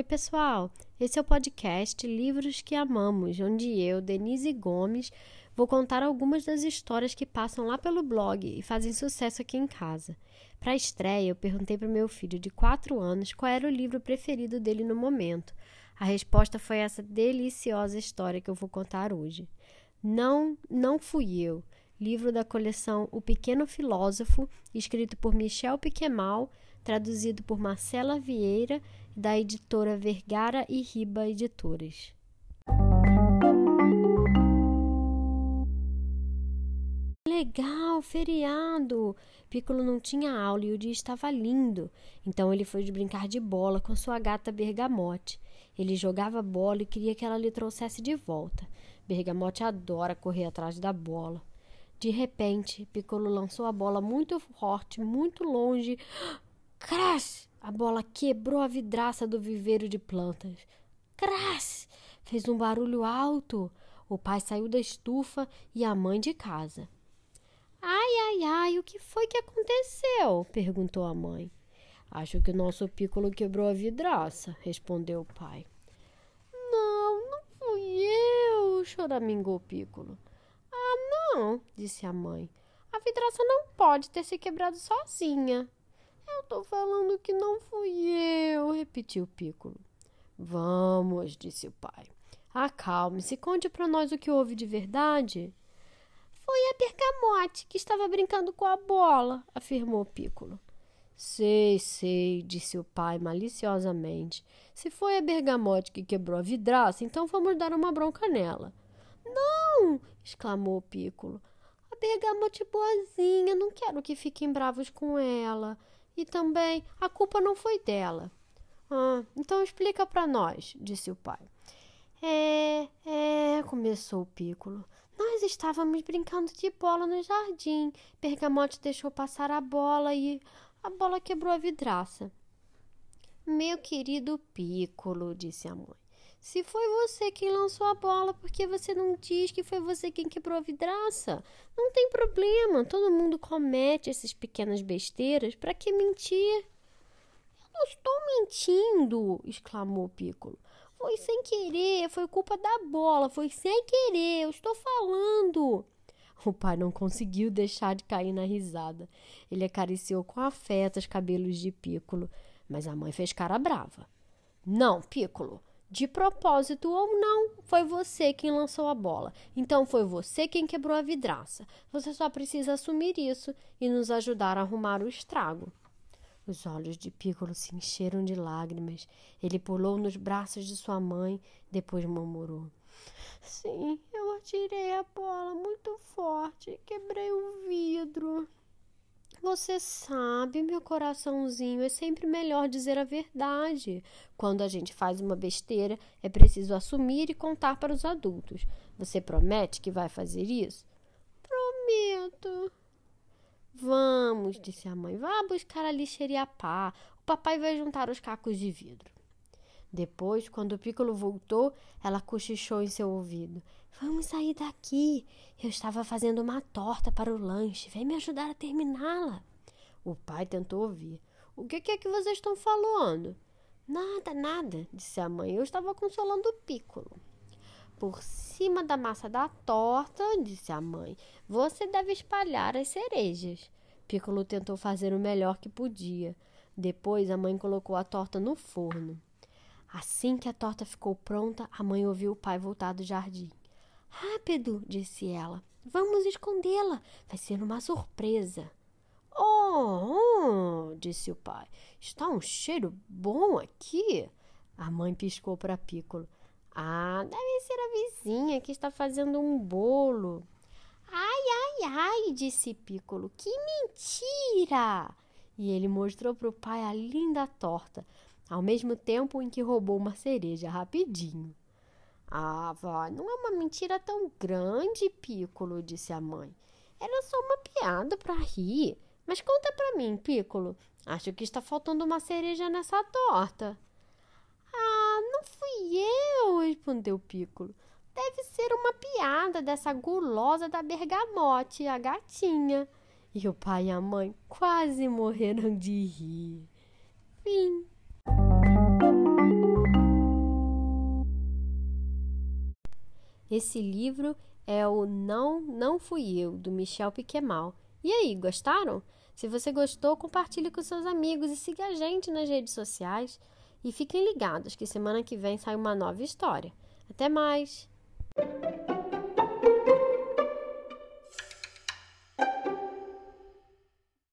Oi, pessoal! Esse é o podcast Livros que Amamos, onde eu, Denise Gomes, vou contar algumas das histórias que passam lá pelo blog e fazem sucesso aqui em casa. Para a estreia, eu perguntei para o meu filho de 4 anos qual era o livro preferido dele no momento. A resposta foi essa deliciosa história que eu vou contar hoje. Não, não fui eu. Livro da coleção O Pequeno Filósofo, escrito por Michel Piquemal, traduzido por Marcela Vieira, da editora Vergara e Riba Editoras. Legal, feriado! Piccolo não tinha aula e o dia estava lindo. Então ele foi brincar de bola com sua gata Bergamote. Ele jogava bola e queria que ela lhe trouxesse de volta. Bergamote adora correr atrás da bola. De repente, Piccolo lançou a bola muito forte, muito longe. Crash! A bola quebrou a vidraça do viveiro de plantas. Crash! Fez um barulho alto. O pai saiu da estufa e a mãe de casa. Ai, ai, ai, o que foi que aconteceu? perguntou a mãe. Acho que o nosso pícolo quebrou a vidraça, respondeu o pai. Não, não fui eu, choramingou o pícolo. Ah, não, disse a mãe. A vidraça não pode ter se quebrado sozinha. Eu tô falando que não fui eu, repetiu Piccolo. Vamos, disse o pai. Acalme-se, conte para nós o que houve de verdade. Foi a Bergamote que estava brincando com a bola, afirmou Piccolo. Sei, sei, disse o pai maliciosamente. Se foi a Bergamote que quebrou a vidraça, então vamos dar uma bronca nela. Não! exclamou Piccolo. A Bergamote boazinha, não quero que fiquem bravos com ela. E também a culpa não foi dela. Ah, então explica para nós, disse o pai. É, é, começou o Piccolo. Nós estávamos brincando de bola no jardim. Bergamote deixou passar a bola e a bola quebrou a vidraça. Meu querido Piccolo, disse a mãe. Se foi você quem lançou a bola, por que você não diz que foi você quem quebrou a vidraça? Não tem problema, todo mundo comete essas pequenas besteiras. Para que mentir? Eu não estou mentindo, exclamou Piccolo. Foi sem querer, foi culpa da bola, foi sem querer, eu estou falando. O pai não conseguiu deixar de cair na risada. Ele acariciou com afeto os cabelos de Piccolo, mas a mãe fez cara brava. Não, Piccolo, de propósito ou não, foi você quem lançou a bola. Então foi você quem quebrou a vidraça. Você só precisa assumir isso e nos ajudar a arrumar o estrago. Os olhos de Piccolo se encheram de lágrimas. Ele pulou nos braços de sua mãe, depois murmurou: Sim, eu atirei a bola muito forte, quebrei o vidro. Você sabe, meu coraçãozinho, é sempre melhor dizer a verdade. Quando a gente faz uma besteira, é preciso assumir e contar para os adultos. Você promete que vai fazer isso? Prometo. Vamos, disse a mãe. Vá buscar a lixeira e a pá. O papai vai juntar os cacos de vidro. Depois, quando o Piccolo voltou, ela cochichou em seu ouvido. Vamos sair daqui. Eu estava fazendo uma torta para o lanche. Vem me ajudar a terminá-la. O pai tentou ouvir. O que é que vocês estão falando? Nada, nada, disse a mãe. Eu estava consolando o Piccolo. Por cima da massa da torta, disse a mãe, você deve espalhar as cerejas. Piccolo tentou fazer o melhor que podia. Depois a mãe colocou a torta no forno. Assim que a torta ficou pronta, a mãe ouviu o pai voltar do jardim. Rápido, disse ela. Vamos escondê-la. Vai ser uma surpresa. Oh, oh, disse o pai. Está um cheiro bom aqui. A mãe piscou para Piccolo. Ah, deve ser a vizinha que está fazendo um bolo. Ai, ai, ai, disse Piccolo. Que mentira! E ele mostrou para o pai a linda torta, ao mesmo tempo em que roubou uma cereja rapidinho. Ah, vó, não é uma mentira tão grande, Piccolo, disse a mãe. Era só uma piada para rir. Mas conta para mim, Piccolo. Acho que está faltando uma cereja nessa torta. Ah, não fui eu, respondeu Piccolo. Deve ser uma piada dessa gulosa da bergamote, a gatinha. E o pai e a mãe quase morreram de rir. Fim. Esse livro é o Não, Não Fui Eu, do Michel Piquemal. E aí, gostaram? Se você gostou, compartilhe com seus amigos e siga a gente nas redes sociais. E fiquem ligados que semana que vem sai uma nova história. Até mais!